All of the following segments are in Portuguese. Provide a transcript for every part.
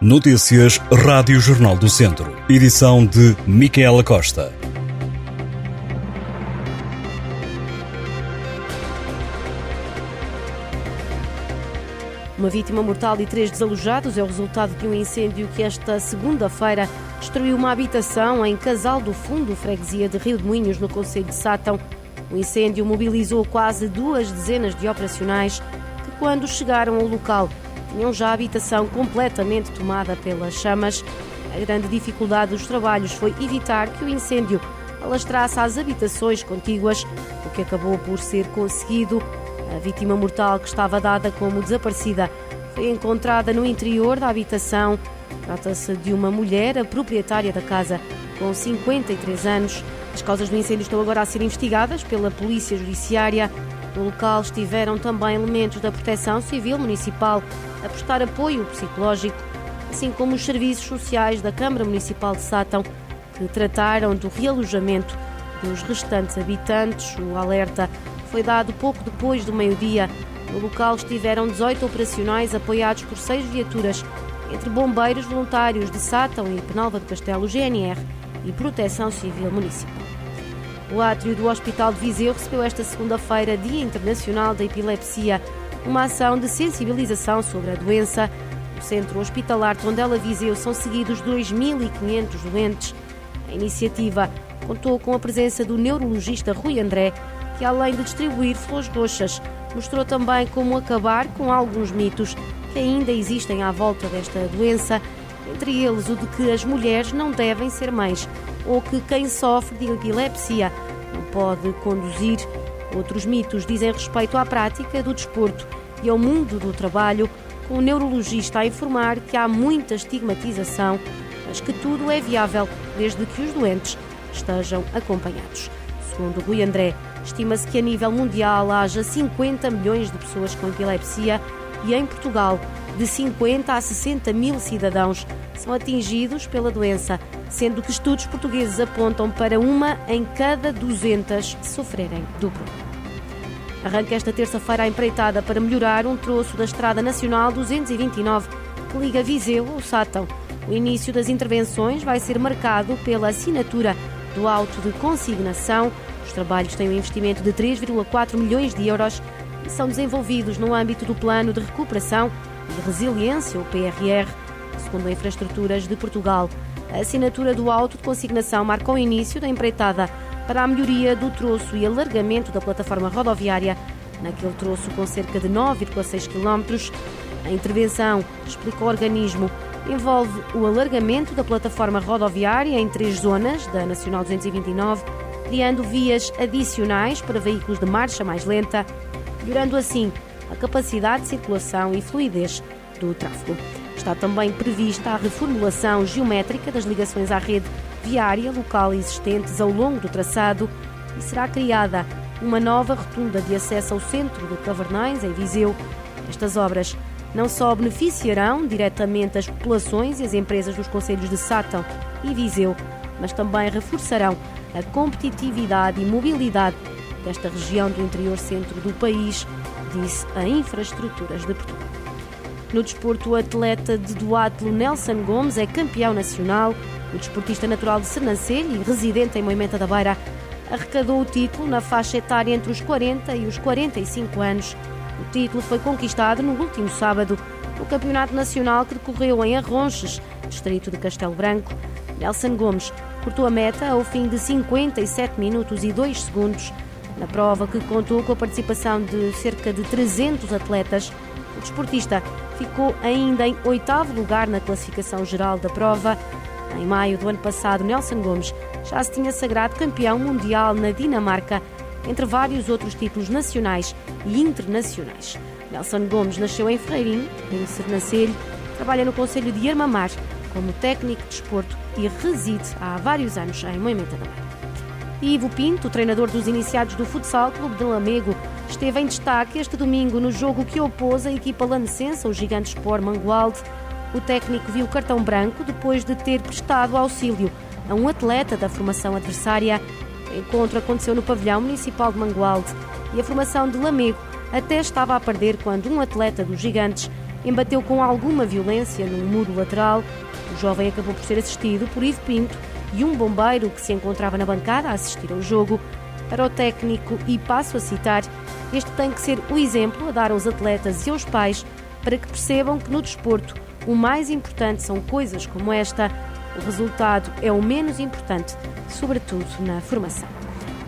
Notícias Rádio Jornal do Centro. Edição de Micaela Costa. Uma vítima mortal e três desalojados é o resultado de um incêndio que esta segunda-feira destruiu uma habitação em Casal do Fundo, freguesia de Rio de Moinhos, no Conselho de Sátão. O incêndio mobilizou quase duas dezenas de operacionais que, quando chegaram ao local, tinham já a habitação completamente tomada pelas chamas. A grande dificuldade dos trabalhos foi evitar que o incêndio alastrasse às habitações contíguas, o que acabou por ser conseguido. A vítima mortal, que estava dada como desaparecida, foi encontrada no interior da habitação. Trata-se de uma mulher, a proprietária da casa, com 53 anos. As causas do incêndio estão agora a ser investigadas pela Polícia Judiciária. No local estiveram também elementos da Proteção Civil Municipal a prestar apoio psicológico, assim como os serviços sociais da Câmara Municipal de Sátão, que trataram do realojamento dos restantes habitantes. O alerta foi dado pouco depois do meio-dia. No local estiveram 18 operacionais apoiados por seis viaturas, entre bombeiros voluntários de Sátão e Penalva de Castelo, GNR e Proteção Civil Municipal. O átrio do Hospital de Viseu recebeu esta segunda-feira, Dia Internacional da Epilepsia, uma ação de sensibilização sobre a doença. No Centro Hospitalar Tondela Viseu são seguidos 2.500 doentes. A iniciativa contou com a presença do neurologista Rui André, que além de distribuir flores roxas, mostrou também como acabar com alguns mitos que ainda existem à volta desta doença, entre eles o de que as mulheres não devem ser mães ou que quem sofre de epilepsia não pode conduzir. Outros mitos dizem respeito à prática do desporto e ao mundo do trabalho, com o neurologista a informar que há muita estigmatização, mas que tudo é viável desde que os doentes estejam acompanhados. Segundo Rui André, estima-se que a nível mundial haja 50 milhões de pessoas com epilepsia e em Portugal, de 50 a 60 mil cidadãos são atingidos pela doença, sendo que estudos portugueses apontam para uma em cada 200 sofrerem do problema. Arranca esta terça-feira a empreitada para melhorar um troço da Estrada Nacional 229 que liga Viseu ao Sátão. O início das intervenções vai ser marcado pela assinatura do auto de consignação. Os trabalhos têm um investimento de 3,4 milhões de euros são desenvolvidos no âmbito do Plano de Recuperação e Resiliência, o PRR, segundo a Infraestruturas de Portugal. A assinatura do auto de consignação marca o início da empreitada para a melhoria do troço e alargamento da plataforma rodoviária naquele troço com cerca de 9,6 km. A intervenção, explica o organismo, envolve o alargamento da plataforma rodoviária em três zonas da Nacional 229, criando vias adicionais para veículos de marcha mais lenta, melhorando assim a capacidade de circulação e fluidez do tráfego. Está também prevista a reformulação geométrica das ligações à rede viária local existentes ao longo do traçado e será criada uma nova rotunda de acesso ao centro do Cavernães, em Viseu. Estas obras não só beneficiarão diretamente as populações e as empresas dos conselhos de Sátão e Viseu, mas também reforçarão a competitividade e mobilidade desta região do interior centro do país, disse a Infraestruturas de Portugal. No desporto, o atleta de duatlo Nelson Gomes é campeão nacional. O desportista natural de Sernancelho e residente em Moimenta da Beira arrecadou o título na faixa etária entre os 40 e os 45 anos. O título foi conquistado no último sábado no Campeonato Nacional que decorreu em Arronches, distrito de Castelo Branco. Nelson Gomes cortou a meta ao fim de 57 minutos e 2 segundos. Na prova, que contou com a participação de cerca de 300 atletas, o desportista ficou ainda em oitavo lugar na classificação geral da prova. Em maio do ano passado, Nelson Gomes já se tinha sagrado campeão mundial na Dinamarca, entre vários outros títulos nacionais e internacionais. Nelson Gomes nasceu em Ferreirinho, em Sernancelho, trabalha no Conselho de Armamar como técnico de desporto e reside há vários anos em Moimenta da Ivo Pinto, treinador dos iniciados do Futsal Clube de Lamego, esteve em destaque este domingo no jogo que opôs a equipa lanecense ao gigante Sport Mangualde. O técnico viu cartão branco depois de ter prestado auxílio a um atleta da formação adversária. O encontro aconteceu no pavilhão municipal de Mangualde e a formação de Lamego até estava a perder quando um atleta dos gigantes embateu com alguma violência num muro lateral. O jovem acabou por ser assistido por Ivo Pinto e um bombeiro que se encontrava na bancada a assistir ao jogo. Para o técnico, e passo a citar, este tem que ser o exemplo a dar aos atletas e aos pais para que percebam que no desporto o mais importante são coisas como esta. O resultado é o menos importante, sobretudo na formação.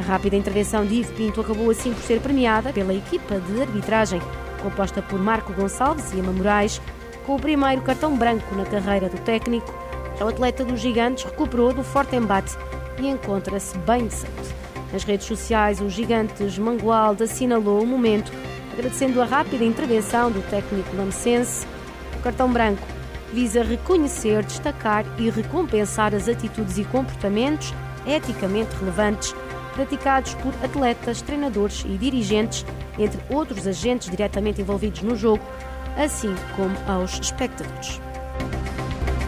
A rápida intervenção de Ivo Pinto acabou assim por ser premiada pela equipa de arbitragem, composta por Marco Gonçalves e Emma Moraes, com o primeiro cartão branco na carreira do técnico. O atleta dos Gigantes recuperou do forte embate e encontra-se bem de saúde. Nas redes sociais, o Gigantes Mangualde assinalou o momento, agradecendo a rápida intervenção do técnico lamecense. O cartão branco visa reconhecer, destacar e recompensar as atitudes e comportamentos eticamente relevantes praticados por atletas, treinadores e dirigentes, entre outros agentes diretamente envolvidos no jogo, assim como aos espectadores.